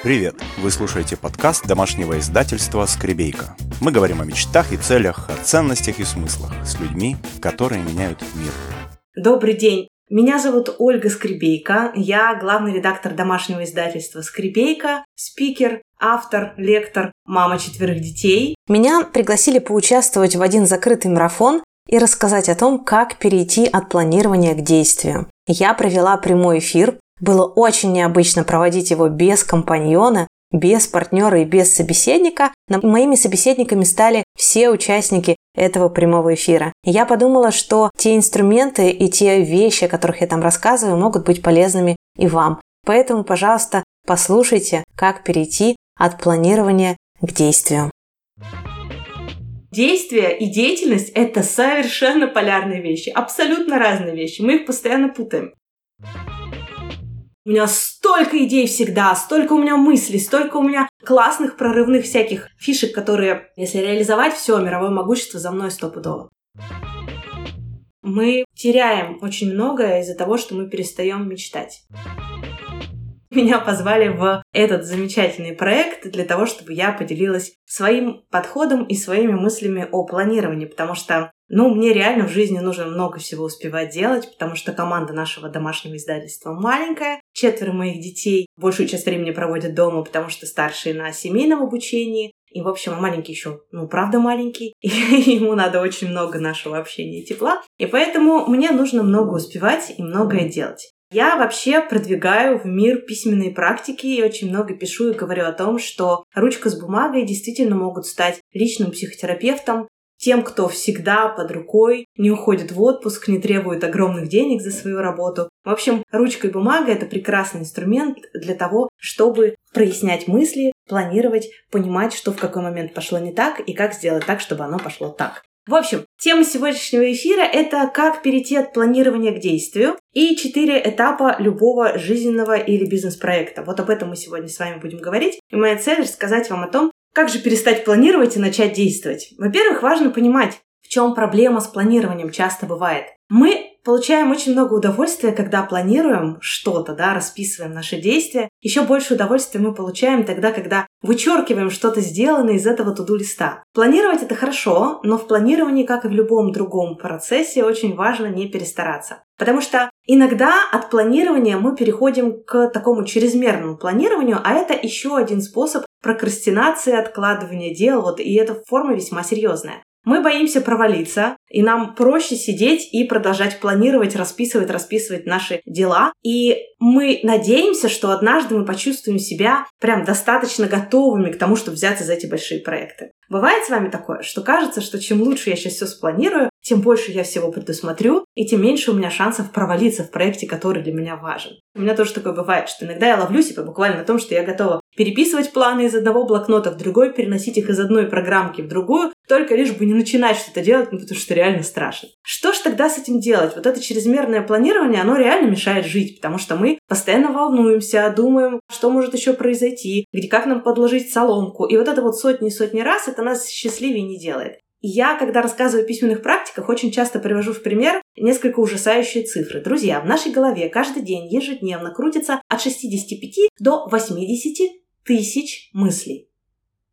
Привет! Вы слушаете подкаст домашнего издательства «Скребейка». Мы говорим о мечтах и целях, о ценностях и смыслах с людьми, которые меняют мир. Добрый день! Меня зовут Ольга Скребейка. Я главный редактор домашнего издательства «Скребейка», спикер, автор, лектор, мама четверых детей. Меня пригласили поучаствовать в один закрытый марафон и рассказать о том, как перейти от планирования к действию. Я провела прямой эфир, было очень необычно проводить его без компаньона, без партнера и без собеседника. Но моими собеседниками стали все участники этого прямого эфира. И я подумала, что те инструменты и те вещи, о которых я там рассказываю, могут быть полезными и вам. Поэтому, пожалуйста, послушайте, как перейти от планирования к действию. Действие и деятельность – это совершенно полярные вещи, абсолютно разные вещи. Мы их постоянно путаем. У меня столько идей всегда, столько у меня мыслей, столько у меня классных прорывных всяких фишек, которые, если реализовать, все, мировое могущество за мной стопудово. Мы теряем очень многое из-за того, что мы перестаем мечтать. Меня позвали в этот замечательный проект для того, чтобы я поделилась своим подходом и своими мыслями о планировании, потому что ну, мне реально в жизни нужно много всего успевать делать, потому что команда нашего домашнего издательства маленькая. Четверо моих детей большую часть времени проводят дома, потому что старшие на семейном обучении. И, в общем, маленький еще, ну, правда маленький, и ему надо очень много нашего общения и тепла. И поэтому мне нужно много успевать и многое делать. Я вообще продвигаю в мир письменной практики и очень много пишу и говорю о том, что ручка с бумагой действительно могут стать личным психотерапевтом, тем, кто всегда под рукой, не уходит в отпуск, не требует огромных денег за свою работу. В общем, ручка и бумага — это прекрасный инструмент для того, чтобы прояснять мысли, планировать, понимать, что в какой момент пошло не так и как сделать так, чтобы оно пошло так. В общем, тема сегодняшнего эфира – это как перейти от планирования к действию и четыре этапа любого жизненного или бизнес-проекта. Вот об этом мы сегодня с вами будем говорить. И моя цель – рассказать вам о том, как же перестать планировать и начать действовать? Во-первых, важно понимать, в чем проблема с планированием часто бывает. Мы получаем очень много удовольствия, когда планируем что-то, да, расписываем наши действия. Еще больше удовольствия мы получаем тогда, когда вычеркиваем что-то сделанное из этого туду листа. Планировать это хорошо, но в планировании, как и в любом другом процессе, очень важно не перестараться. Потому что иногда от планирования мы переходим к такому чрезмерному планированию, а это еще один способ прокрастинации, откладывания дел, вот, и эта форма весьма серьезная. Мы боимся провалиться, и нам проще сидеть и продолжать планировать, расписывать, расписывать наши дела. И мы надеемся, что однажды мы почувствуем себя прям достаточно готовыми к тому, чтобы взяться за эти большие проекты. Бывает с вами такое, что кажется, что чем лучше я сейчас все спланирую, тем больше я всего предусмотрю, и тем меньше у меня шансов провалиться в проекте, который для меня важен. У меня тоже такое бывает, что иногда я ловлю себя буквально на том, что я готова переписывать планы из одного блокнота в другой, переносить их из одной программки в другую, только лишь бы не начинать что-то делать, ну потому что реально страшно. Что ж тогда с этим делать? Вот это чрезмерное планирование, оно реально мешает жить, потому что мы постоянно волнуемся, думаем, что может еще произойти, где как нам подложить соломку. И вот это вот сотни и сотни раз это нас счастливее не делает. Я, когда рассказываю о письменных практиках, очень часто привожу в пример несколько ужасающие цифры. Друзья, в нашей голове каждый день ежедневно крутится от 65 до 80 тысяч мыслей.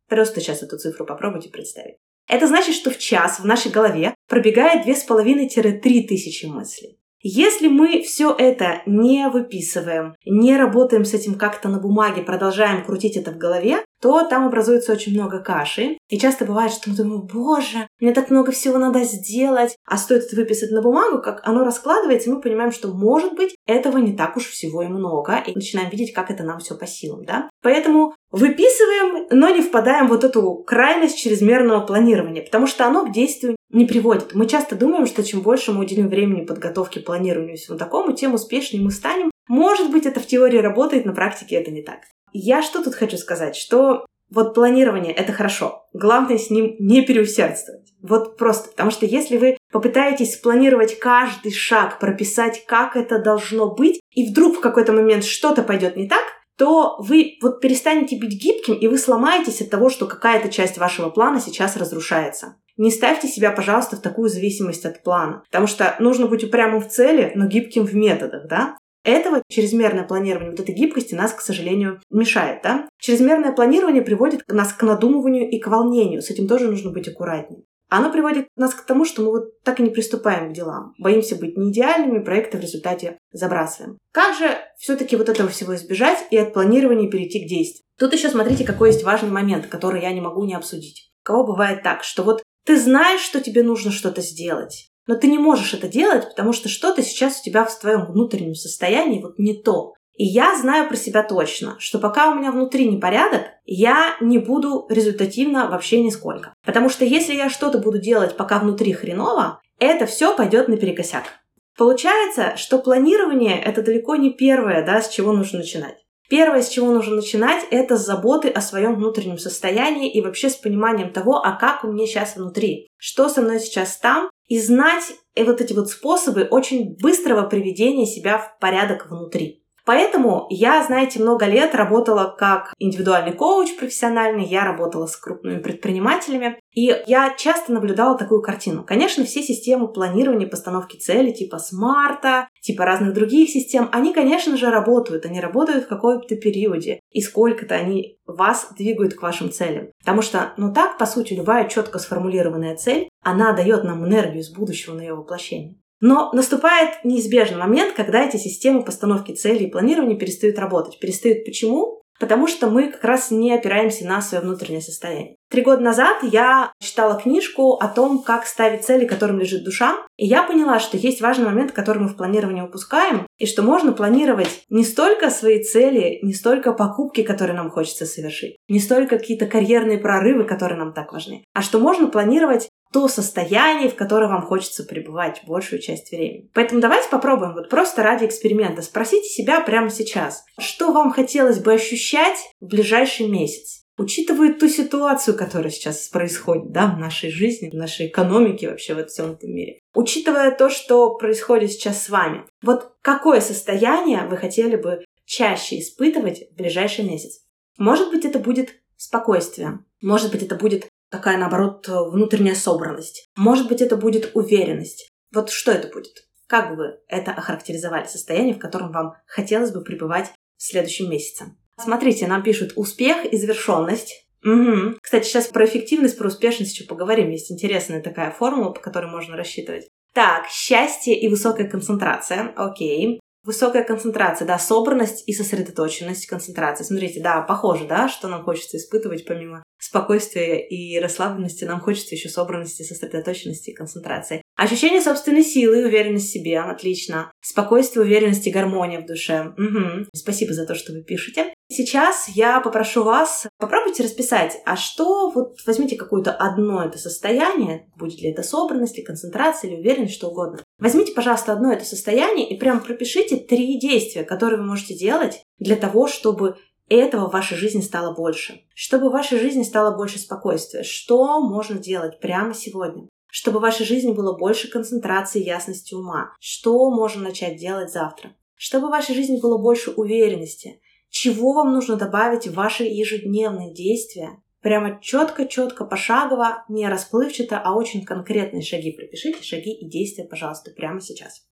Просто сейчас эту цифру попробуйте представить. Это значит, что в час в нашей голове пробегает 2,5-3 тысячи мыслей. Если мы все это не выписываем, не работаем с этим как-то на бумаге, продолжаем крутить это в голове, то там образуется очень много каши. И часто бывает, что мы думаем, боже, мне так много всего надо сделать. А стоит это выписать на бумагу, как оно раскладывается, и мы понимаем, что, может быть, этого не так уж всего и много. И начинаем видеть, как это нам все по силам, да? Поэтому выписываем, но не впадаем в вот эту крайность чрезмерного планирования, потому что оно к действию не приводит. Мы часто думаем, что чем больше мы уделим времени подготовке, планированию и всему такому, тем успешнее мы станем. Может быть, это в теории работает, на практике это не так. Я что тут хочу сказать, что вот планирование — это хорошо. Главное с ним не переусердствовать. Вот просто. Потому что если вы попытаетесь спланировать каждый шаг, прописать, как это должно быть, и вдруг в какой-то момент что-то пойдет не так, то вы вот перестанете быть гибким, и вы сломаетесь от того, что какая-то часть вашего плана сейчас разрушается. Не ставьте себя, пожалуйста, в такую зависимость от плана, потому что нужно быть упрямым в цели, но гибким в методах, да? Этого чрезмерное планирование, вот этой гибкости нас, к сожалению, мешает. Да? Чрезмерное планирование приводит нас к надумыванию и к волнению. С этим тоже нужно быть аккуратнее. Оно приводит нас к тому, что мы вот так и не приступаем к делам. Боимся быть неидеальными, проекты в результате забрасываем. Как же все-таки вот этого всего избежать и от планирования перейти к действию? Тут еще смотрите, какой есть важный момент, который я не могу не обсудить. У кого бывает так, что вот ты знаешь, что тебе нужно что-то сделать, но ты не можешь это делать, потому что что-то сейчас у тебя в твоем внутреннем состоянии вот не то. И я знаю про себя точно, что пока у меня внутри непорядок, я не буду результативно вообще нисколько. Потому что если я что-то буду делать, пока внутри хреново, это все пойдет наперекосяк. Получается, что планирование это далеко не первое, да, с чего нужно начинать. Первое, с чего нужно начинать, это с заботы о своем внутреннем состоянии и вообще с пониманием того, а как у меня сейчас внутри, что со мной сейчас там, и знать и вот эти вот способы очень быстрого приведения себя в порядок внутри. Поэтому я, знаете, много лет работала как индивидуальный коуч профессиональный, я работала с крупными предпринимателями, и я часто наблюдала такую картину. Конечно, все системы планирования, постановки целей, типа смарта, типа разных других систем, они, конечно же, работают. Они работают в каком-то периоде. И сколько-то они вас двигают к вашим целям. Потому что, ну так, по сути, любая четко сформулированная цель, она дает нам энергию из будущего на ее воплощение. Но наступает неизбежный момент, когда эти системы постановки целей и планирования перестают работать. Перестают почему? Потому что мы как раз не опираемся на свое внутреннее состояние. Три года назад я читала книжку о том, как ставить цели, которым лежит душа, и я поняла, что есть важный момент, который мы в планировании упускаем, и что можно планировать не столько свои цели, не столько покупки, которые нам хочется совершить, не столько какие-то карьерные прорывы, которые нам так важны, а что можно планировать то состояние, в которое вам хочется пребывать большую часть времени. Поэтому давайте попробуем вот просто ради эксперимента. Спросите себя прямо сейчас, что вам хотелось бы ощущать в ближайший месяц. Учитывая ту ситуацию, которая сейчас происходит да, в нашей жизни, в нашей экономике, вообще во всем этом мире. Учитывая то, что происходит сейчас с вами. Вот какое состояние вы хотели бы чаще испытывать в ближайший месяц? Может быть, это будет спокойствие. Может быть, это будет такая, наоборот, внутренняя собранность. Может быть, это будет уверенность. Вот что это будет? Как бы вы это охарактеризовали состояние, в котором вам хотелось бы пребывать в следующем месяце? Смотрите, нам пишут успех и завершенность. Угу. Кстати, сейчас про эффективность, про успешность еще поговорим. Есть интересная такая формула, по которой можно рассчитывать. Так, счастье и высокая концентрация. Окей. Высокая концентрация, да, собранность и сосредоточенность, концентрация. Смотрите, да, похоже, да, что нам хочется испытывать помимо спокойствия и расслабленности, нам хочется еще собранности, сосредоточенности и концентрации. Ощущение собственной силы уверенность в себе, отлично. Спокойствие, уверенность и гармония в душе. Угу. Спасибо за то, что вы пишете. Сейчас я попрошу вас, попробуйте расписать, а что, вот возьмите какое-то одно это состояние, будет ли это собранность, или концентрация, или уверенность, что угодно. Возьмите, пожалуйста, одно это состояние и прям пропишите три действия, которые вы можете делать для того, чтобы этого в вашей жизни стало больше. Чтобы в вашей жизни стало больше спокойствия. Что можно делать прямо сегодня? Чтобы в вашей жизни было больше концентрации и ясности ума. Что можно начать делать завтра? Чтобы в вашей жизни было больше уверенности. Чего вам нужно добавить в ваши ежедневные действия? Прямо четко-четко, пошагово, не расплывчато, а очень конкретные шаги. Пропишите шаги и действия, пожалуйста, прямо сейчас.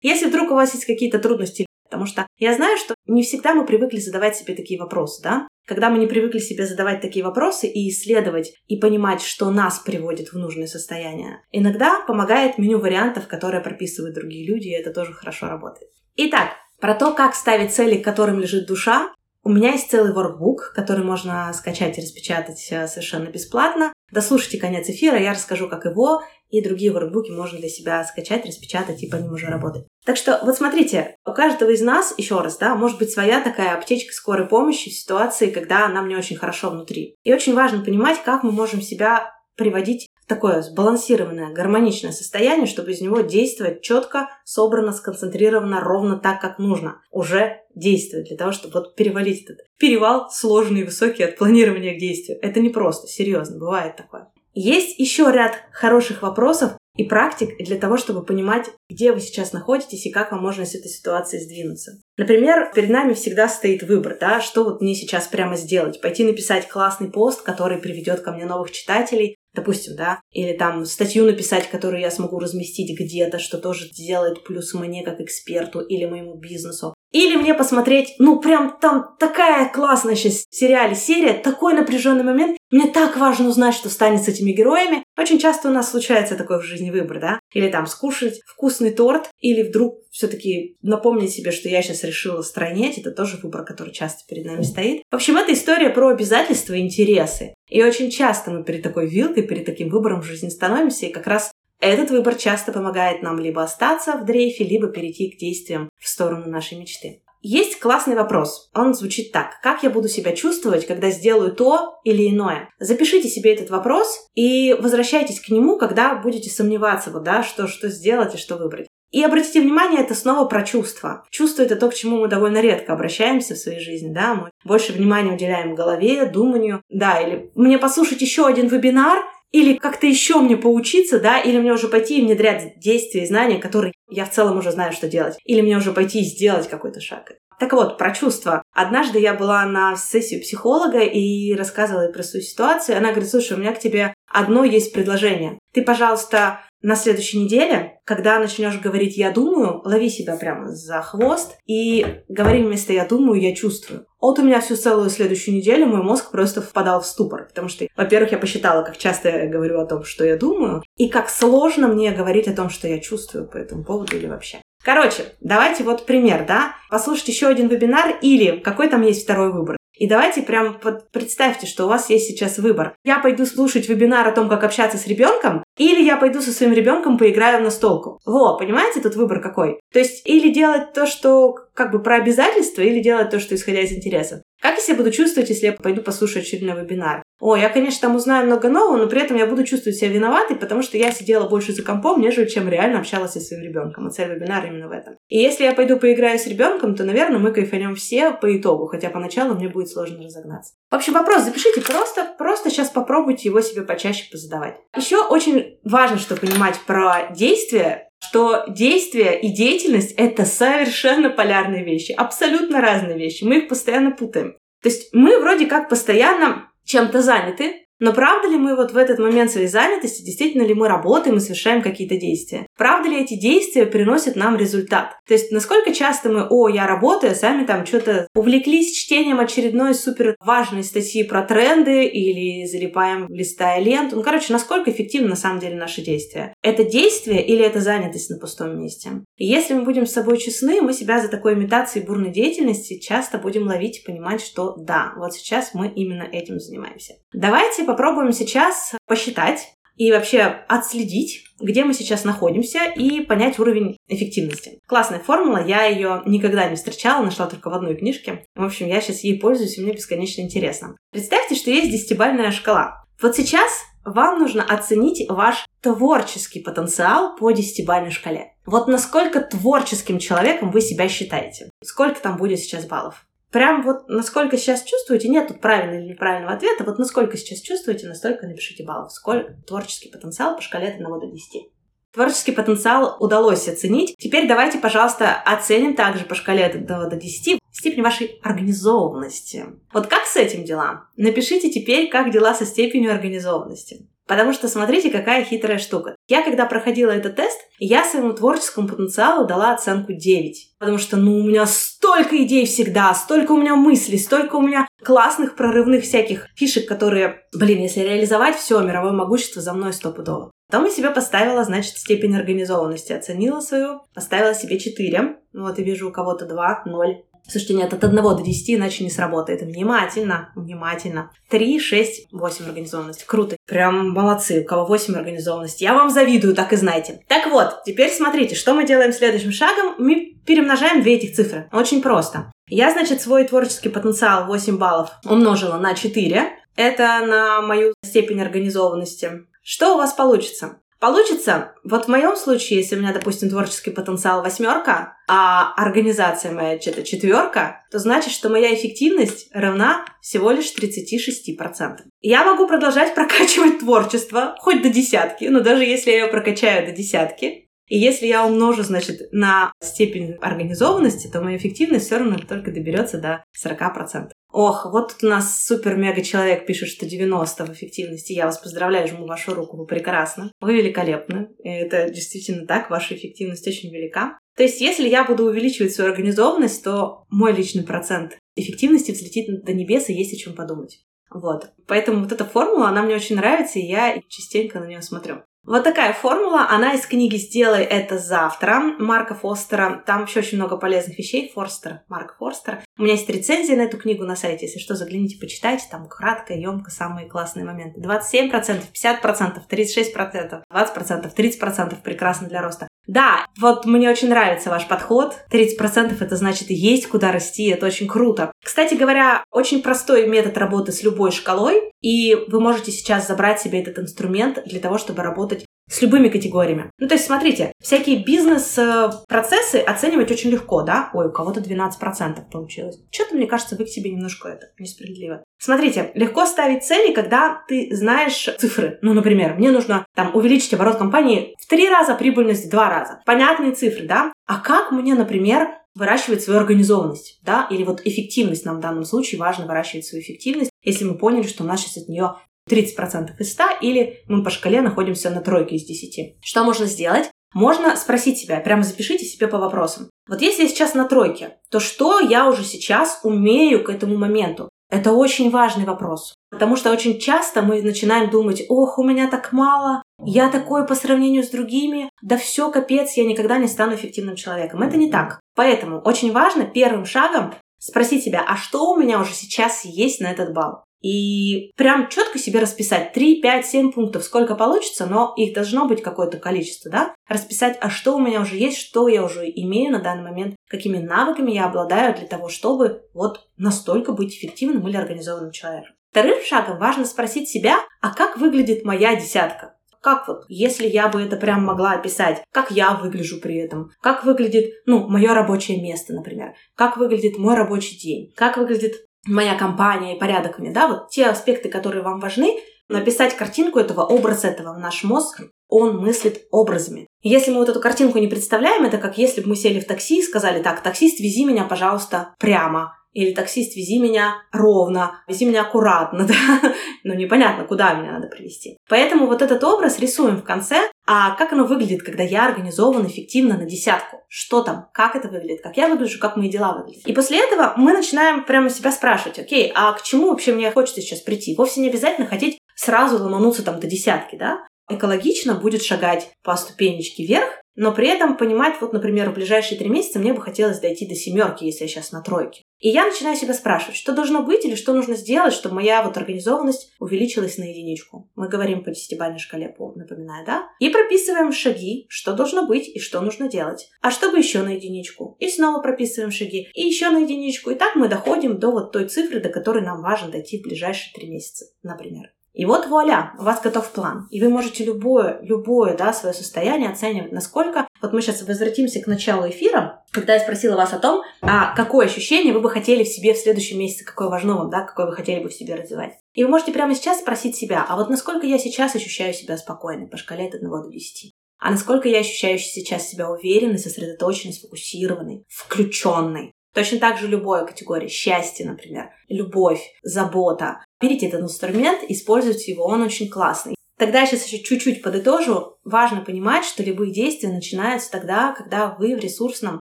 Если вдруг у вас есть какие-то трудности Потому что я знаю, что не всегда мы привыкли задавать себе такие вопросы, да? Когда мы не привыкли себе задавать такие вопросы и исследовать, и понимать, что нас приводит в нужное состояние, иногда помогает меню вариантов, которые прописывают другие люди, и это тоже хорошо работает. Итак, про то, как ставить цели, к которым лежит душа, у меня есть целый воркбук, который можно скачать и распечатать э, совершенно бесплатно. Дослушайте конец эфира, я расскажу, как его и другие воркбуки можно для себя скачать, распечатать и по ним уже работать. Так что вот смотрите, у каждого из нас, еще раз, да, может быть своя такая аптечка скорой помощи в ситуации, когда нам не очень хорошо внутри. И очень важно понимать, как мы можем себя приводить в такое сбалансированное, гармоничное состояние, чтобы из него действовать четко, собрано, сконцентрированно, ровно так, как нужно. Уже действовать для того, чтобы вот перевалить этот перевал сложный и высокий от планирования к действию. Это не просто, серьезно, бывает такое. Есть еще ряд хороших вопросов, и практик для того, чтобы понимать, где вы сейчас находитесь и как вам можно с этой ситуации сдвинуться. Например, перед нами всегда стоит выбор, да, что вот мне сейчас прямо сделать. Пойти написать классный пост, который приведет ко мне новых читателей, допустим, да, или там статью написать, которую я смогу разместить где-то, что тоже сделает плюс мне как эксперту или моему бизнесу. Или мне посмотреть, ну прям там такая классная сейчас в сериале серия, такой напряженный момент. Мне так важно узнать, что станет с этими героями. Очень часто у нас случается такой в жизни выбор, да? Или там скушать вкусный торт, или вдруг все-таки напомнить себе, что я сейчас решила странеть. Это тоже выбор, который часто перед нами стоит. В общем, это история про обязательства и интересы. И очень часто мы перед такой вилкой, перед таким выбором в жизни становимся, и как раз этот выбор часто помогает нам либо остаться в дрейфе, либо перейти к действиям в сторону нашей мечты. Есть классный вопрос. Он звучит так. Как я буду себя чувствовать, когда сделаю то или иное? Запишите себе этот вопрос и возвращайтесь к нему, когда будете сомневаться, вот, да, что, что сделать и что выбрать. И обратите внимание, это снова про чувства. Чувство — это то, к чему мы довольно редко обращаемся в своей жизни, да, мы больше внимания уделяем голове, думанию, да, или мне послушать еще один вебинар, или как-то еще мне поучиться, да, или мне уже пойти и внедрять действия и знания, которые я в целом уже знаю, что делать. Или мне уже пойти и сделать какой-то шаг. Так вот, про чувства. Однажды я была на сессии психолога и рассказывала про свою ситуацию. Она говорит, слушай, у меня к тебе одно есть предложение. Ты, пожалуйста, на следующей неделе, когда начнешь говорить «я думаю», лови себя прямо за хвост и говори вместо «я думаю», «я чувствую». Вот у меня всю целую следующую неделю мой мозг просто впадал в ступор, потому что, во-первых, я посчитала, как часто я говорю о том, что я думаю, и как сложно мне говорить о том, что я чувствую по этому поводу или вообще. Короче, давайте вот пример, да? Послушать еще один вебинар или какой там есть второй выбор. И давайте прям под, представьте, что у вас есть сейчас выбор. Я пойду слушать вебинар о том, как общаться с ребенком, или я пойду со своим ребенком поиграю на столку. Во, понимаете, тут выбор какой? То есть или делать то, что как бы про обязательства, или делать то, что исходя из интересов. Как я себя буду чувствовать, если я пойду послушать очередной вебинар? О, я, конечно, там узнаю много нового, но при этом я буду чувствовать себя виноватой, потому что я сидела больше за компом, нежели чем реально общалась со своим ребенком. А цель вебинара именно в этом. И если я пойду поиграю с ребенком, то, наверное, мы кайфанем все по итогу, хотя поначалу мне будет сложно разогнаться. В общем, вопрос запишите просто, просто сейчас попробуйте его себе почаще позадавать. Еще очень важно, что понимать про действия, что действие и деятельность — это совершенно полярные вещи, абсолютно разные вещи. Мы их постоянно путаем. То есть мы вроде как постоянно чем-то заняты, но правда ли мы вот в этот момент своей занятости, действительно ли мы работаем и совершаем какие-то действия? Правда ли эти действия приносят нам результат? То есть насколько часто мы, о, я работаю, а сами там что-то увлеклись чтением очередной супер важной статьи про тренды или залипаем, листая ленту. Ну, короче, насколько эффективны на самом деле наши действия? Это действие или это занятость на пустом месте? И если мы будем с собой честны, мы себя за такой имитацией бурной деятельности часто будем ловить и понимать, что да, вот сейчас мы именно этим занимаемся. Давайте попробуем сейчас посчитать и вообще отследить, где мы сейчас находимся и понять уровень эффективности. Классная формула, я ее никогда не встречала, нашла только в одной книжке. В общем, я сейчас ей пользуюсь, и мне бесконечно интересно. Представьте, что есть десятибальная шкала. Вот сейчас вам нужно оценить ваш творческий потенциал по десятибальной шкале. Вот насколько творческим человеком вы себя считаете? Сколько там будет сейчас баллов? Прям вот насколько сейчас чувствуете, нет тут правильного или неправильного ответа, вот насколько сейчас чувствуете, настолько напишите баллов. Сколько творческий потенциал по шкале от 1 до 10. Творческий потенциал удалось оценить. Теперь давайте, пожалуйста, оценим также по шкале от 1 до 10 степень вашей организованности. Вот как с этим дела? Напишите теперь, как дела со степенью организованности. Потому что смотрите, какая хитрая штука. Я, когда проходила этот тест, я своему творческому потенциалу дала оценку 9. Потому что, ну, у меня столько идей всегда, столько у меня мыслей, столько у меня классных прорывных всяких фишек, которые, блин, если реализовать все, мировое могущество за мной стопудово. Потом я себе поставила, значит, степень организованности. Оценила свою, поставила себе 4. Вот и вижу у кого-то 2, 0. Слушайте, нет, от 1 до 10 иначе не сработает. Внимательно, внимательно. 3, 6, 8 организованности. Круто. Прям молодцы, у кого 8 организованности. Я вам завидую, так и знаете. Так вот, теперь смотрите, что мы делаем следующим шагом. Мы перемножаем две этих цифры. Очень просто. Я, значит, свой творческий потенциал 8 баллов умножила на 4. Это на мою степень организованности. Что у вас получится? Получится, вот в моем случае, если у меня, допустим, творческий потенциал восьмерка, а организация моя что-то четверка, то значит, что моя эффективность равна всего лишь 36%. Я могу продолжать прокачивать творчество хоть до десятки, но даже если я ее прокачаю до десятки, И если я умножу, значит, на степень организованности, то моя эффективность все равно только доберется до 40%. Ох, вот тут у нас супер-мега человек пишет, что 90 в эффективности. Я вас поздравляю, жму вашу руку, вы прекрасны. Вы великолепны. И это действительно так, ваша эффективность очень велика. То есть, если я буду увеличивать свою организованность, то мой личный процент эффективности взлетит до небес, и есть о чем подумать. Вот. Поэтому вот эта формула, она мне очень нравится, и я частенько на нее смотрю. Вот такая формула, она из книги «Сделай это завтра» Марка Фостера. Там еще очень много полезных вещей. Форстер, Марк Форстер. У меня есть рецензия на эту книгу на сайте. Если что, загляните, почитайте. Там кратко, емко, самые классные моменты. 27%, 50%, 36%, 20%, 30% прекрасно для роста. Да, вот мне очень нравится ваш подход. 30% это значит есть куда расти, это очень круто. Кстати говоря, очень простой метод работы с любой шкалой, и вы можете сейчас забрать себе этот инструмент для того, чтобы работать с любыми категориями. Ну, то есть, смотрите, всякие бизнес-процессы оценивать очень легко, да? Ой, у кого-то 12% получилось. Что-то, мне кажется, вы к себе немножко это несправедливо. Смотрите, легко ставить цели, когда ты знаешь цифры. Ну, например, мне нужно там увеличить оборот компании в три раза, прибыльность в два раза. Понятные цифры, да? А как мне, например, выращивать свою организованность, да, или вот эффективность нам в данном случае важно выращивать свою эффективность, если мы поняли, что у нас сейчас от нее 30% из 100, или мы по шкале находимся на тройке из 10. Что можно сделать? Можно спросить себя, прямо запишите себе по вопросам. Вот если я сейчас на тройке, то что я уже сейчас умею к этому моменту? Это очень важный вопрос. Потому что очень часто мы начинаем думать, ох, у меня так мало, я такой по сравнению с другими, да все, капец, я никогда не стану эффективным человеком. Это не так. Поэтому очень важно первым шагом спросить себя, а что у меня уже сейчас есть на этот балл? И прям четко себе расписать 3, 5, 7 пунктов, сколько получится, но их должно быть какое-то количество, да? Расписать, а что у меня уже есть, что я уже имею на данный момент, какими навыками я обладаю для того, чтобы вот настолько быть эффективным или организованным человеком. Вторым шагом важно спросить себя, а как выглядит моя десятка? Как вот, если я бы это прям могла описать, как я выгляжу при этом, как выглядит, ну, мое рабочее место, например, как выглядит мой рабочий день, как выглядит моя компания и порядок да, вот те аспекты, которые вам важны, написать картинку этого, образ этого наш мозг, он мыслит образами. Если мы вот эту картинку не представляем, это как если бы мы сели в такси и сказали, так, таксист, вези меня, пожалуйста, прямо. Или таксист, вези меня ровно, вези меня аккуратно, да? ну, непонятно, куда меня надо привести. Поэтому вот этот образ рисуем в конце, а как оно выглядит, когда я организован эффективно на десятку? Что там? Как это выглядит? Как я выгляжу? Как мои дела выглядят? И после этого мы начинаем прямо себя спрашивать, окей, а к чему вообще мне хочется сейчас прийти? Вовсе не обязательно хотеть сразу ломануться там до десятки, да? Экологично будет шагать по ступенечке вверх, но при этом понимать, вот, например, в ближайшие три месяца мне бы хотелось дойти до семерки, если я сейчас на тройке. И я начинаю себя спрашивать, что должно быть или что нужно сделать, чтобы моя вот организованность увеличилась на единичку. Мы говорим по десятибалльной шкале, напоминаю, да? И прописываем шаги, что должно быть и что нужно делать. А чтобы еще на единичку. И снова прописываем шаги. И еще на единичку. И так мы доходим до вот той цифры, до которой нам важно дойти в ближайшие три месяца, например. И вот вуаля, у вас готов план. И вы можете любое, любое, да, свое состояние оценивать, насколько... Вот мы сейчас возвратимся к началу эфира, когда я спросила вас о том, а какое ощущение вы бы хотели в себе в следующем месяце, какое важно вам, да, какое вы хотели бы в себе развивать. И вы можете прямо сейчас спросить себя, а вот насколько я сейчас ощущаю себя спокойной по шкале от 1 до 10? А насколько я ощущаю сейчас себя уверенной, сосредоточенной, сфокусированной, включенной? Точно так же любой категории. Счастье, например, любовь, забота. Берите этот инструмент, используйте его, он очень классный. Тогда я сейчас еще чуть-чуть подытожу. Важно понимать, что любые действия начинаются тогда, когда вы в ресурсном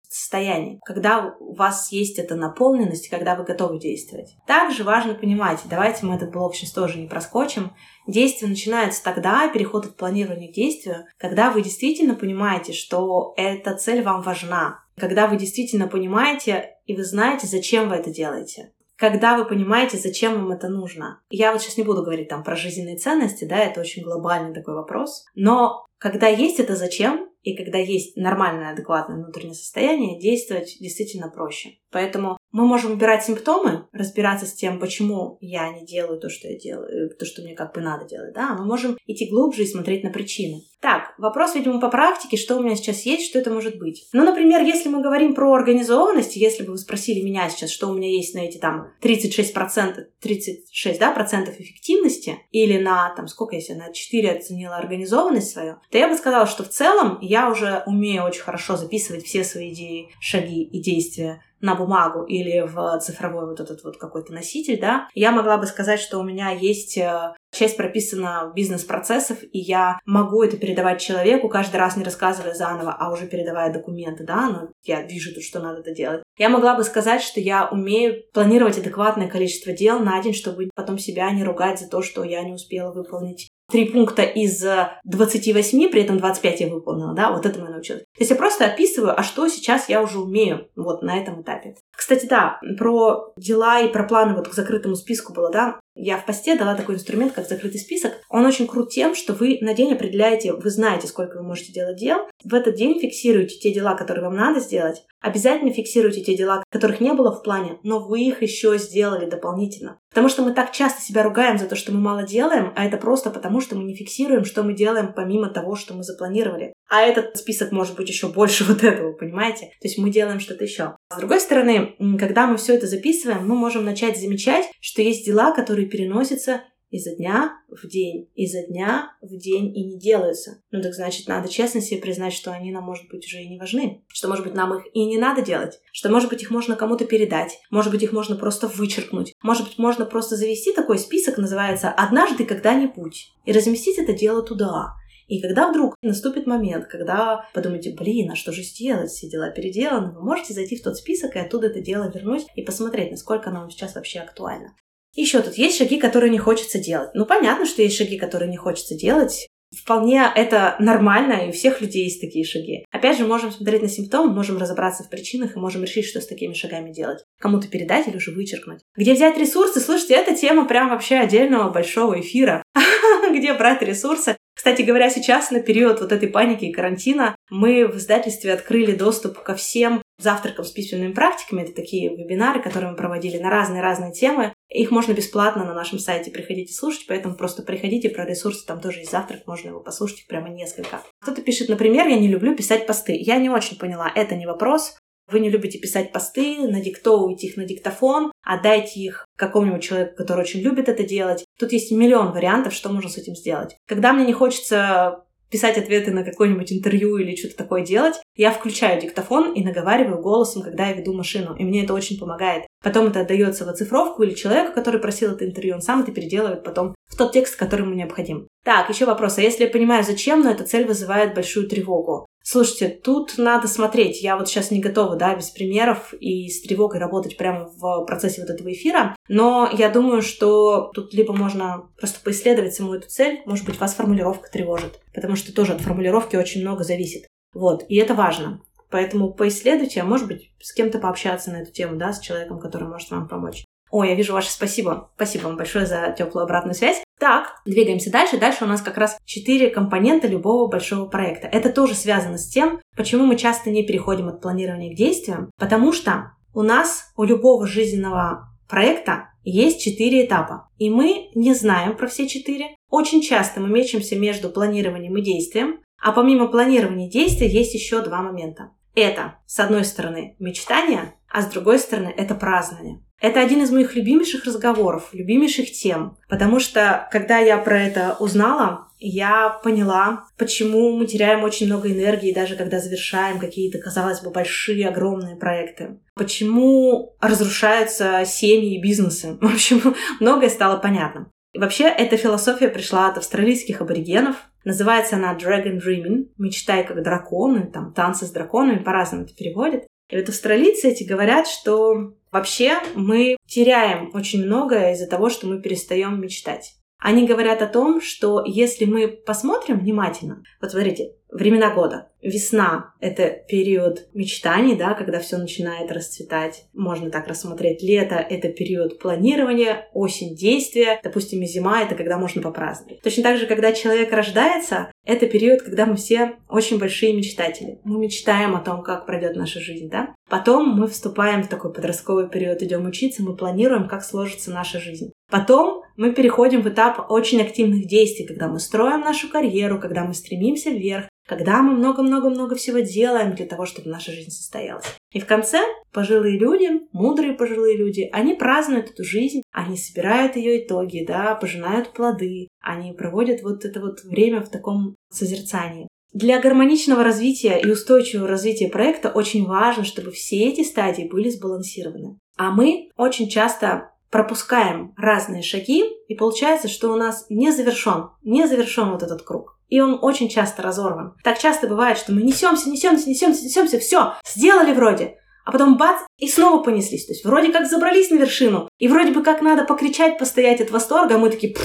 состоянии, когда у вас есть эта наполненность, когда вы готовы действовать. Также важно понимать, давайте мы этот блок сейчас тоже не проскочим, действие начинается тогда, переход от планирования к действию, когда вы действительно понимаете, что эта цель вам важна, когда вы действительно понимаете и вы знаете, зачем вы это делаете когда вы понимаете, зачем вам это нужно. Я вот сейчас не буду говорить там про жизненные ценности, да, это очень глобальный такой вопрос, но когда есть это зачем, и когда есть нормальное, адекватное внутреннее состояние, действовать действительно проще. Поэтому мы можем убирать симптомы, разбираться с тем, почему я не делаю то, что я делаю, то, что мне как бы надо делать, да, мы можем идти глубже и смотреть на причины. Так, вопрос, видимо, по практике, что у меня сейчас есть, что это может быть. Ну, например, если мы говорим про организованность, если бы вы спросили меня сейчас, что у меня есть на эти там 36%, 36, да, процентов эффективности, или на, там, сколько я себе, на 4 оценила организованность свою, то я бы сказала, что в целом я уже умею очень хорошо записывать все свои идеи, шаги и действия на бумагу или в цифровой вот этот вот какой-то носитель, да, я могла бы сказать, что у меня есть э, часть прописана бизнес-процессов, и я могу это передавать человеку, каждый раз не рассказывая заново, а уже передавая документы, да, но я вижу тут, что надо это делать. Я могла бы сказать, что я умею планировать адекватное количество дел на день, чтобы потом себя не ругать за то, что я не успела выполнить три пункта из 28, при этом 25 я выполнила, да, вот этому я научилась. То есть я просто описываю, а что сейчас я уже умею вот на этом этапе. Кстати, да, про дела и про планы вот к закрытому списку было, да. Я в посте дала такой инструмент, как закрытый список. Он очень крут тем, что вы на день определяете, вы знаете, сколько вы можете делать дел. В этот день фиксируете те дела, которые вам надо сделать. Обязательно фиксируйте те дела, которых не было в плане, но вы их еще сделали дополнительно. Потому что мы так часто себя ругаем за то, что мы мало делаем, а это просто потому, что мы не фиксируем, что мы делаем помимо того, что мы запланировали. А этот список может быть еще больше вот этого, понимаете? То есть мы делаем что-то еще. С другой стороны, когда мы все это записываем, мы можем начать замечать, что есть дела, которые переносятся изо дня в день, изо дня в день и не делаются. Ну так значит, надо честно себе признать, что они нам, может быть, уже и не важны. Что, может быть, нам их и не надо делать. Что, может быть, их можно кому-то передать. Может быть, их можно просто вычеркнуть. Может быть, можно просто завести такой список, называется «Однажды когда-нибудь» и разместить это дело туда. И когда вдруг наступит момент, когда подумаете, блин, а что же сделать, все дела переделаны, вы можете зайти в тот список и оттуда это дело вернуть и посмотреть, насколько оно вам сейчас вообще актуально. Еще тут есть шаги, которые не хочется делать. Ну, понятно, что есть шаги, которые не хочется делать. Вполне это нормально, и у всех людей есть такие шаги. Опять же, можем смотреть на симптомы, можем разобраться в причинах и можем решить, что с такими шагами делать. Кому-то передать или уже вычеркнуть. Где взять ресурсы? Слушайте, эта тема прям вообще отдельного большого эфира. Где брать ресурсы? Кстати говоря, сейчас на период вот этой паники и карантина мы в издательстве открыли доступ ко всем завтракам с письменными практиками. Это такие вебинары, которые мы проводили на разные-разные темы. Их можно бесплатно на нашем сайте приходите слушать, поэтому просто приходите про ресурсы, там тоже есть завтрак, можно его послушать, прямо несколько. Кто-то пишет, например, я не люблю писать посты. Я не очень поняла, это не вопрос. Вы не любите писать посты, надиктовывайте их на диктофон, отдайте их какому-нибудь человеку, который очень любит это делать. Тут есть миллион вариантов, что можно с этим сделать. Когда мне не хочется писать ответы на какое-нибудь интервью или что-то такое делать, я включаю диктофон и наговариваю голосом, когда я веду машину. И мне это очень помогает. Потом это отдается в оцифровку или человеку, который просил это интервью, он сам это переделывает потом в тот текст, который ему необходим. Так, еще вопрос. А если я понимаю, зачем, но эта цель вызывает большую тревогу? Слушайте, тут надо смотреть. Я вот сейчас не готова, да, без примеров и с тревогой работать прямо в процессе вот этого эфира. Но я думаю, что тут либо можно просто поисследовать саму эту цель, может быть, вас формулировка тревожит, потому что тоже от формулировки очень много зависит. Вот, и это важно. Поэтому поисследуйте, а может быть, с кем-то пообщаться на эту тему, да, с человеком, который может вам помочь. О, я вижу ваше спасибо. Спасибо вам большое за теплую обратную связь. Так, двигаемся дальше. Дальше у нас как раз четыре компонента любого большого проекта. Это тоже связано с тем, почему мы часто не переходим от планирования к действиям. Потому что у нас, у любого жизненного проекта есть четыре этапа. И мы не знаем про все четыре. Очень часто мы мечемся между планированием и действием. А помимо планирования действия есть еще два момента. Это, с одной стороны, мечтание, а с другой стороны, это празднование. Это один из моих любимейших разговоров, любимейших тем, потому что, когда я про это узнала, я поняла, почему мы теряем очень много энергии, даже когда завершаем какие-то, казалось бы, большие, огромные проекты. Почему разрушаются семьи и бизнесы. В общем, многое стало понятно. И вообще, эта философия пришла от австралийских аборигенов. Называется она Dragon Dreaming, мечтай как драконы, там, танцы с драконами, по-разному это переводит. И вот австралийцы эти говорят, что вообще мы теряем очень многое из-за того, что мы перестаем мечтать. Они говорят о том, что если мы посмотрим внимательно, вот смотрите, времена года. Весна — это период мечтаний, да, когда все начинает расцветать. Можно так рассмотреть. Лето — это период планирования, осень — действия. Допустим, и зима — это когда можно попраздновать. Точно так же, когда человек рождается, это период, когда мы все очень большие мечтатели. Мы мечтаем о том, как пройдет наша жизнь, да? Потом мы вступаем в такой подростковый период, идем учиться, мы планируем, как сложится наша жизнь. Потом мы переходим в этап очень активных действий, когда мы строим нашу карьеру, когда мы стремимся вверх, когда мы много-много-много всего делаем для того, чтобы наша жизнь состоялась. И в конце пожилые люди, мудрые пожилые люди, они празднуют эту жизнь, они собирают ее итоги, да, пожинают плоды, они проводят вот это вот время в таком созерцании. Для гармоничного развития и устойчивого развития проекта очень важно, чтобы все эти стадии были сбалансированы. А мы очень часто пропускаем разные шаги, и получается, что у нас не завершен, не завершен вот этот круг. И он очень часто разорван. Так часто бывает, что мы несемся, несемся, несемся, несемся, все, сделали вроде, а потом бац, и снова понеслись. То есть вроде как забрались на вершину, и вроде бы как надо покричать, постоять от восторга, а мы такие,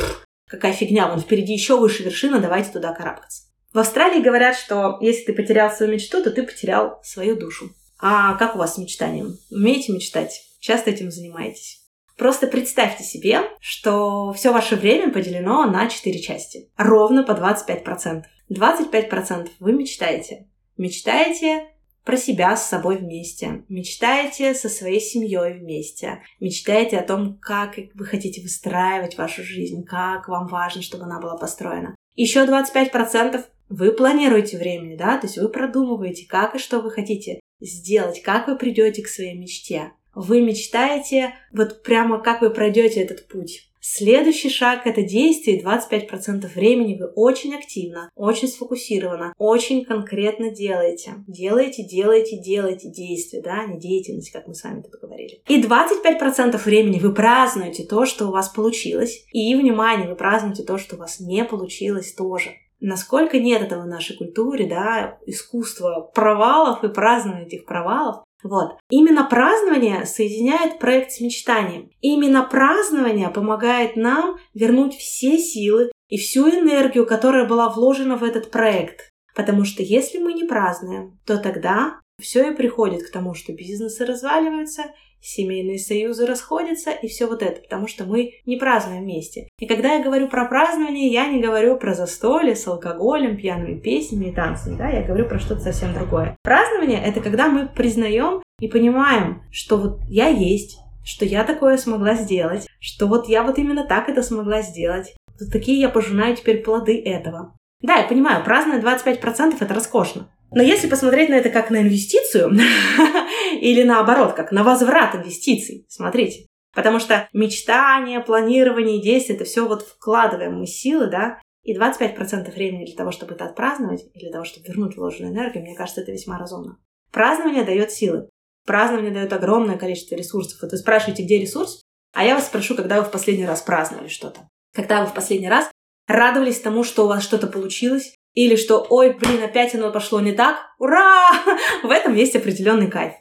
какая фигня, вон впереди еще выше вершина, давайте туда карабкаться. В Австралии говорят, что если ты потерял свою мечту, то ты потерял свою душу. А как у вас с мечтанием? Умеете мечтать? Часто этим занимаетесь? Просто представьте себе, что все ваше время поделено на 4 части. Ровно по 25%. 25% вы мечтаете. Мечтаете про себя с собой вместе, мечтаете со своей семьей вместе, мечтаете о том, как вы хотите выстраивать вашу жизнь, как вам важно, чтобы она была построена. Еще 25% вы планируете времени, да, то есть вы продумываете, как и что вы хотите сделать, как вы придете к своей мечте вы мечтаете, вот прямо как вы пройдете этот путь. Следующий шаг — это действие, 25% времени вы очень активно, очень сфокусированно, очень конкретно делаете. Делаете, делаете, делаете действие, да, не деятельность, как мы с вами тут говорили. И 25% времени вы празднуете то, что у вас получилось, и, внимание, вы празднуете то, что у вас не получилось тоже. Насколько нет этого в нашей культуре, да, искусства провалов и празднования этих провалов, вот. Именно празднование соединяет проект с мечтанием. Именно празднование помогает нам вернуть все силы и всю энергию, которая была вложена в этот проект. Потому что если мы не празднуем, то тогда все и приходит к тому, что бизнесы разваливаются, семейные союзы расходятся и все вот это, потому что мы не празднуем вместе. И когда я говорю про празднование, я не говорю про застолье с алкоголем, пьяными песнями и танцами, да, я говорю про что-то совсем другое. Празднование — это когда мы признаем и понимаем, что вот я есть, что я такое смогла сделать, что вот я вот именно так это смогла сделать. Вот такие я пожинаю теперь плоды этого. Да, я понимаю, праздновать 25% это роскошно. Но если посмотреть на это как на инвестицию, или наоборот, как на возврат инвестиций, смотрите. Потому что мечтание, планирование, действие, это все вот вкладываем мы силы, да, и 25% времени для того, чтобы это отпраздновать, и для того, чтобы вернуть вложенную энергию, мне кажется, это весьма разумно. Празднование дает силы. Празднование дает огромное количество ресурсов. Вот вы спрашиваете, где ресурс, а я вас спрошу, когда вы в последний раз праздновали что-то. Когда вы в последний раз радовались тому, что у вас что-то получилось, или что, ой, блин, опять оно пошло не так, ура! В этом есть определенный кайф.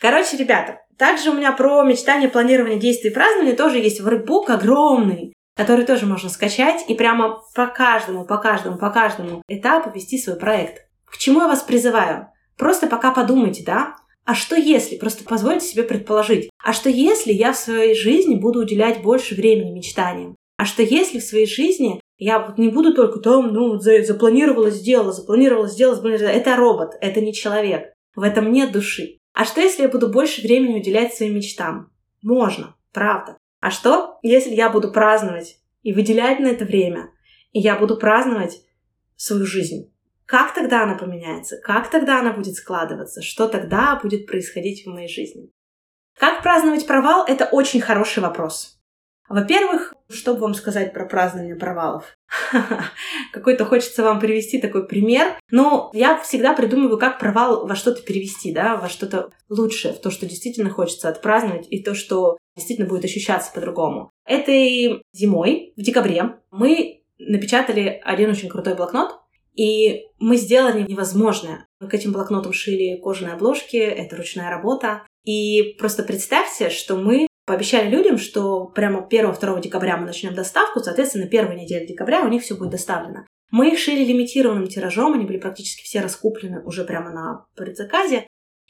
Короче, ребята, также у меня про мечтание, планирование действий и празднование тоже есть воркбук огромный, который тоже можно скачать и прямо по каждому, по каждому, по каждому этапу вести свой проект. К чему я вас призываю? Просто пока подумайте, да? А что если, просто позвольте себе предположить, а что если я в своей жизни буду уделять больше времени мечтаниям? А что если в своей жизни я вот не буду только там, ну, запланировала, сделала, запланировала, сделала, запланировала. Это робот, это не человек. В этом нет души. А что, если я буду больше времени уделять своим мечтам? Можно, правда. А что, если я буду праздновать и выделять на это время, и я буду праздновать свою жизнь? Как тогда она поменяется? Как тогда она будет складываться? Что тогда будет происходить в моей жизни? Как праздновать провал – это очень хороший вопрос. Во-первых, что бы вам сказать про празднование провалов? Какой-то хочется вам привести такой пример. Но я всегда придумываю, как провал во что-то перевести, да, во что-то лучшее, в то, что действительно хочется отпраздновать, и то, что действительно будет ощущаться по-другому. Этой зимой, в декабре, мы напечатали один очень крутой блокнот, и мы сделали невозможное. Мы к этим блокнотам шили кожаные обложки, это ручная работа. И просто представьте, что мы пообещали людям, что прямо 1-2 декабря мы начнем доставку, соответственно, первой неделе декабря у них все будет доставлено. Мы их шили лимитированным тиражом, они были практически все раскуплены уже прямо на предзаказе.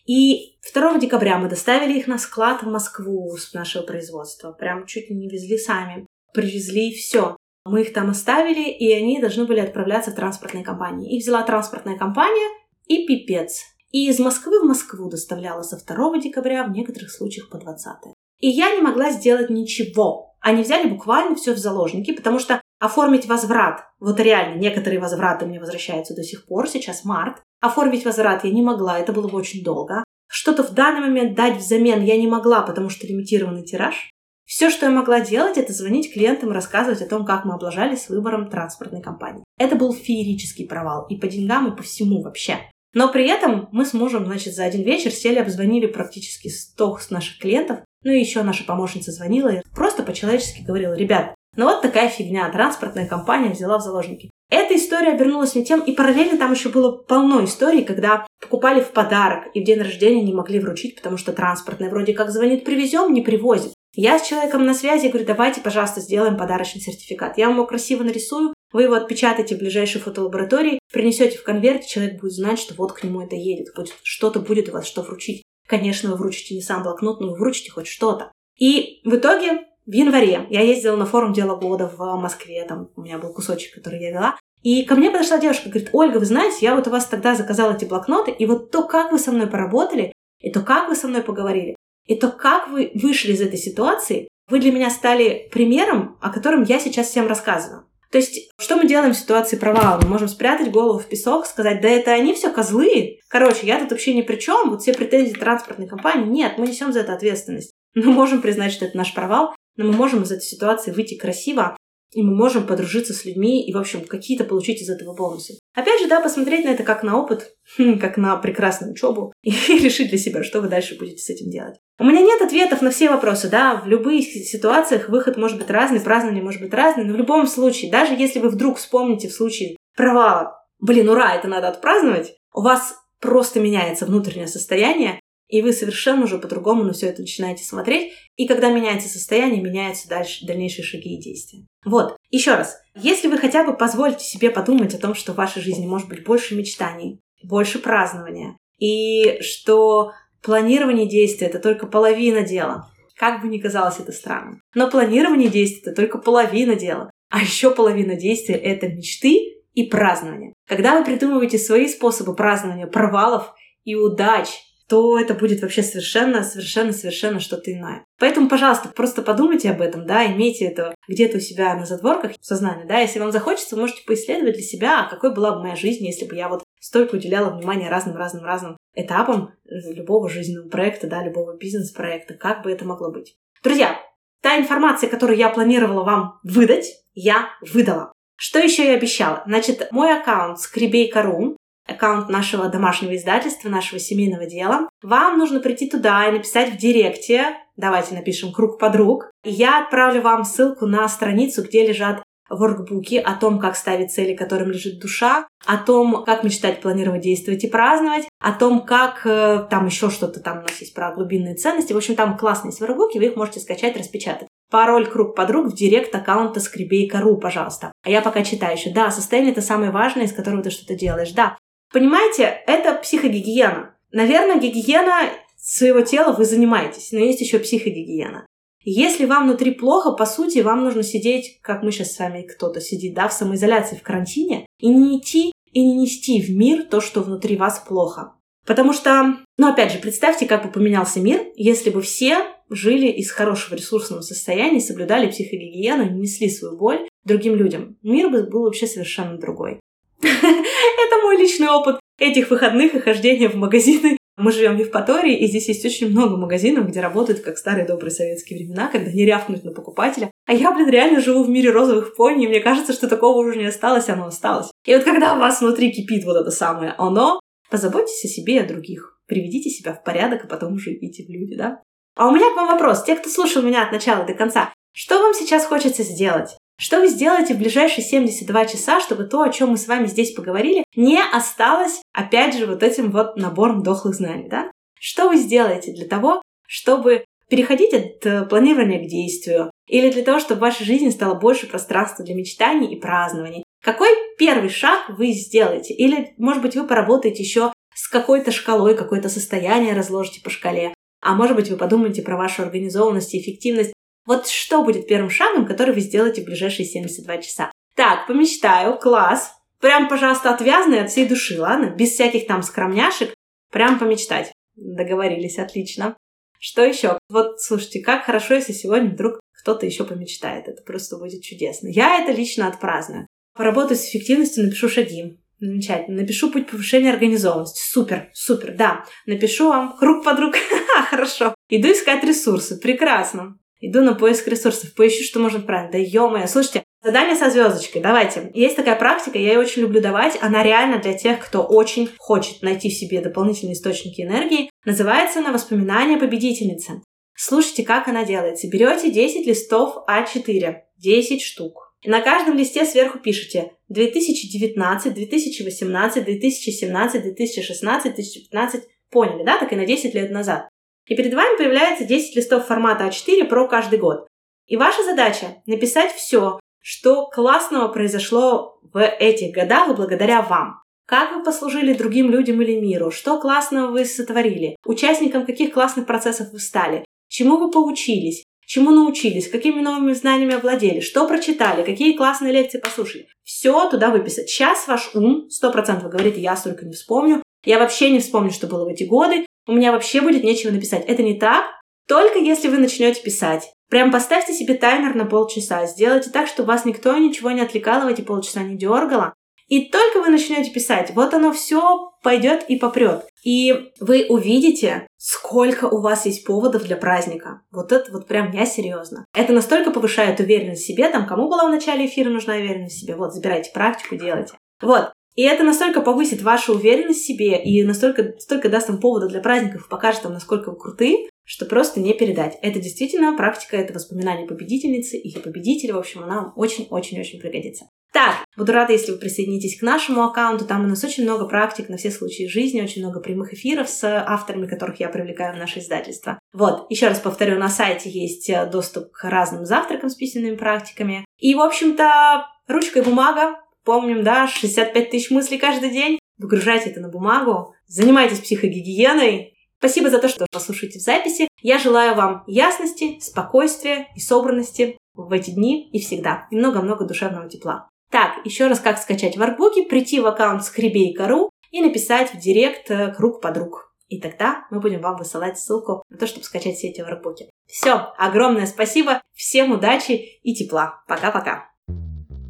И 2 декабря мы доставили их на склад в Москву с нашего производства. Прям чуть не везли сами. Привезли все. Мы их там оставили, и они должны были отправляться в транспортные компании. Их взяла транспортная компания и пипец. И из Москвы в Москву доставляла со 2 декабря, в некоторых случаях по 20. И я не могла сделать ничего. Они взяли буквально все в заложники, потому что оформить возврат, вот реально, некоторые возвраты мне возвращаются до сих пор, сейчас март, оформить возврат я не могла, это было бы очень долго. Что-то в данный момент дать взамен я не могла, потому что лимитированный тираж. Все, что я могла делать, это звонить клиентам и рассказывать о том, как мы облажались с выбором транспортной компании. Это был феерический провал и по деньгам, и по всему вообще. Но при этом мы с мужем, значит, за один вечер сели, обзвонили практически 100 наших клиентов, ну и еще наша помощница звонила и просто по-человечески говорила, ребят, ну вот такая фигня, транспортная компания взяла в заложники. Эта история обернулась мне тем, и параллельно там еще было полно историй, когда покупали в подарок и в день рождения не могли вручить, потому что транспортная вроде как звонит, привезем, не привозит. Я с человеком на связи говорю, давайте, пожалуйста, сделаем подарочный сертификат. Я вам его красиво нарисую, вы его отпечатаете в ближайшей фотолаборатории, принесете в конверт, человек будет знать, что вот к нему это едет, будет, что-то будет у вас, что вручить. Конечно, вы вручите не сам блокнот, но вы вручите хоть что-то. И в итоге в январе я ездила на форум «Дело года» в Москве, там у меня был кусочек, который я вела, и ко мне подошла девушка, говорит, Ольга, вы знаете, я вот у вас тогда заказала эти блокноты, и вот то, как вы со мной поработали, и то, как вы со мной поговорили, и то, как вы вышли из этой ситуации, вы для меня стали примером, о котором я сейчас всем рассказываю. То есть, что мы делаем в ситуации провала? Мы можем спрятать голову в песок, сказать, да это они все козлы. Короче, я тут вообще ни при чем, вот все претензии транспортной компании. Нет, мы несем за это ответственность. Мы можем признать, что это наш провал, но мы можем из этой ситуации выйти красиво, и мы можем подружиться с людьми и, в общем, какие-то получить из этого бонусы. Опять же, да, посмотреть на это как на опыт, как на прекрасную учебу, и решить для себя, что вы дальше будете с этим делать. У меня нет ответов на все вопросы, да, в любых ситуациях выход может быть разный, празднование может быть разный, но в любом случае, даже если вы вдруг вспомните в случае провала, блин, ура, это надо отпраздновать, у вас просто меняется внутреннее состояние, и вы совершенно уже по-другому на все это начинаете смотреть. И когда меняется состояние, меняются дальше дальнейшие шаги и действия. Вот, еще раз, если вы хотя бы позволите себе подумать о том, что в вашей жизни может быть больше мечтаний, больше празднования, и что планирование действий — это только половина дела, как бы ни казалось это странным. Но планирование действий — это только половина дела. А еще половина действия — это мечты и празднование. Когда вы придумываете свои способы празднования провалов и удач, то это будет вообще совершенно, совершенно, совершенно что-то иное. Поэтому, пожалуйста, просто подумайте об этом, да, имейте это где-то у себя на задворках в сознании, да, если вам захочется, вы можете поисследовать для себя, а какой была бы моя жизнь, если бы я вот столько уделяла внимания разным-разным-разным этапам любого жизненного проекта, да, любого бизнес-проекта, как бы это могло быть. Друзья, та информация, которую я планировала вам выдать, я выдала. Что еще я обещала? Значит, мой аккаунт скребейка.ру аккаунт нашего домашнего издательства, нашего семейного дела. Вам нужно прийти туда и написать в директе, давайте напишем «Круг подруг», я отправлю вам ссылку на страницу, где лежат воркбуки о том, как ставить цели, которым лежит душа, о том, как мечтать, планировать, действовать и праздновать, о том, как э, там еще что-то там у нас есть про глубинные ценности. В общем, там классные воркбуки, вы их можете скачать, распечатать. Пароль «Круг подруг» в директ аккаунта Скребейка.ру, пожалуйста. А я пока читаю еще. Да, состояние — это самое важное, из которого ты что-то делаешь. Да, Понимаете, это психогигиена. Наверное, гигиена своего тела вы занимаетесь, но есть еще психогигиена. Если вам внутри плохо, по сути, вам нужно сидеть, как мы сейчас с вами кто-то сидит, да, в самоизоляции, в карантине, и не идти и не нести в мир то, что внутри вас плохо. Потому что, ну опять же, представьте, как бы поменялся мир, если бы все жили из хорошего ресурсного состояния, соблюдали психогигиену, несли свою боль другим людям. Мир бы был вообще совершенно другой. Это мой личный опыт этих выходных и хождения в магазины. Мы живем в Евпатории, и здесь есть очень много магазинов, где работают как старые добрые советские времена, когда не рявкнут на покупателя. А я, блин, реально живу в мире розовых пони, и мне кажется, что такого уже не осталось, оно осталось. И вот когда у вас внутри кипит вот это самое оно, позаботьтесь о себе и о других. Приведите себя в порядок, а потом уже идите в люди, да? А у меня к вам вопрос. Те, кто слушал меня от начала до конца, что вам сейчас хочется сделать? Что вы сделаете в ближайшие 72 часа, чтобы то, о чем мы с вами здесь поговорили, не осталось, опять же, вот этим вот набором дохлых знаний, да? Что вы сделаете для того, чтобы переходить от э, планирования к действию, или для того, чтобы в вашей жизни стало больше пространства для мечтаний и празднований. Какой первый шаг вы сделаете? Или, может быть, вы поработаете еще с какой-то шкалой, какое-то состояние разложите по шкале. А может быть, вы подумаете про вашу организованность и эффективность. Вот что будет первым шагом, который вы сделаете в ближайшие 72 часа? Так, помечтаю, класс. Прям, пожалуйста, отвязно и от всей души, ладно? Без всяких там скромняшек. Прям помечтать. Договорились, отлично. Что еще? Вот, слушайте, как хорошо, если сегодня вдруг кто-то еще помечтает. Это просто будет чудесно. Я это лично отпраздную. Поработаю с эффективностью, напишу шаги. Замечательно. Напишу путь повышения организованности. Супер, супер, да. Напишу вам круг подруг. Хорошо. Иду искать ресурсы. Прекрасно. Иду на поиск ресурсов, поищу, что можно правильно. Да ё-моё, слушайте, задание со звездочкой, давайте. Есть такая практика, я ее очень люблю давать, она реально для тех, кто очень хочет найти в себе дополнительные источники энергии. Называется она «Воспоминания победительницы». Слушайте, как она делается. Берете 10 листов А4, 10 штук. И на каждом листе сверху пишите 2019, 2018, 2017, 2016, 2015. Поняли, да? Так и на 10 лет назад. И перед вами появляется 10 листов формата А4 про каждый год. И ваша задача написать все, что классного произошло в этих годах благодаря вам. Как вы послужили другим людям или миру? Что классного вы сотворили? Участником каких классных процессов вы стали? Чему вы поучились? Чему научились? Какими новыми знаниями овладели? Что прочитали? Какие классные лекции послушали? Все туда выписать. Сейчас ваш ум 100% говорит, я столько не вспомню. Я вообще не вспомню, что было в эти годы у меня вообще будет нечего написать. Это не так, только если вы начнете писать. Прям поставьте себе таймер на полчаса. Сделайте так, чтобы вас никто ничего не отвлекало в эти полчаса, не дергало. И только вы начнете писать, вот оно все пойдет и попрет. И вы увидите, сколько у вас есть поводов для праздника. Вот это вот прям я серьезно. Это настолько повышает уверенность в себе, там, кому была в начале эфира нужна уверенность в себе, вот, забирайте практику, делайте. Вот, и это настолько повысит вашу уверенность в себе и настолько, настолько даст вам повода для праздников и покажет вам, насколько вы крутые, что просто не передать. Это действительно практика, это воспоминание победительницы или победителя. В общем, она вам очень-очень-очень пригодится. Так, буду рада, если вы присоединитесь к нашему аккаунту. Там у нас очень много практик на все случаи жизни, очень много прямых эфиров с авторами, которых я привлекаю в наше издательство. Вот, еще раз повторю, на сайте есть э, доступ к разным завтракам с письменными практиками. И, в общем-то, ручка и бумага, Помним, да, 65 тысяч мыслей каждый день. Выгружайте это на бумагу. Занимайтесь психогигиеной. Спасибо за то, что послушаете в записи. Я желаю вам ясности, спокойствия и собранности в эти дни и всегда. И много-много душевного тепла. Так, еще раз, как скачать воркбуки, прийти в аккаунт скребей.ру и написать в директ э, круг подруг. И тогда мы будем вам высылать ссылку на то, чтобы скачать все эти воркбуки. Все, огромное спасибо, всем удачи и тепла. Пока-пока.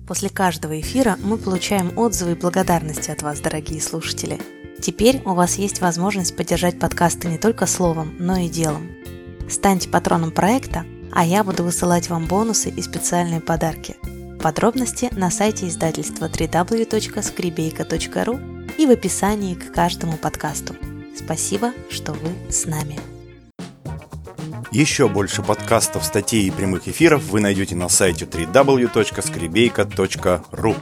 После каждого эфира мы получаем отзывы и благодарности от вас, дорогие слушатели. Теперь у вас есть возможность поддержать подкасты не только словом, но и делом. Станьте патроном проекта, а я буду высылать вам бонусы и специальные подарки. Подробности на сайте издательства www.skribейка.ru и в описании к каждому подкасту. Спасибо, что вы с нами. Еще больше подкастов, статей и прямых эфиров вы найдете на сайте www.skribейка.ru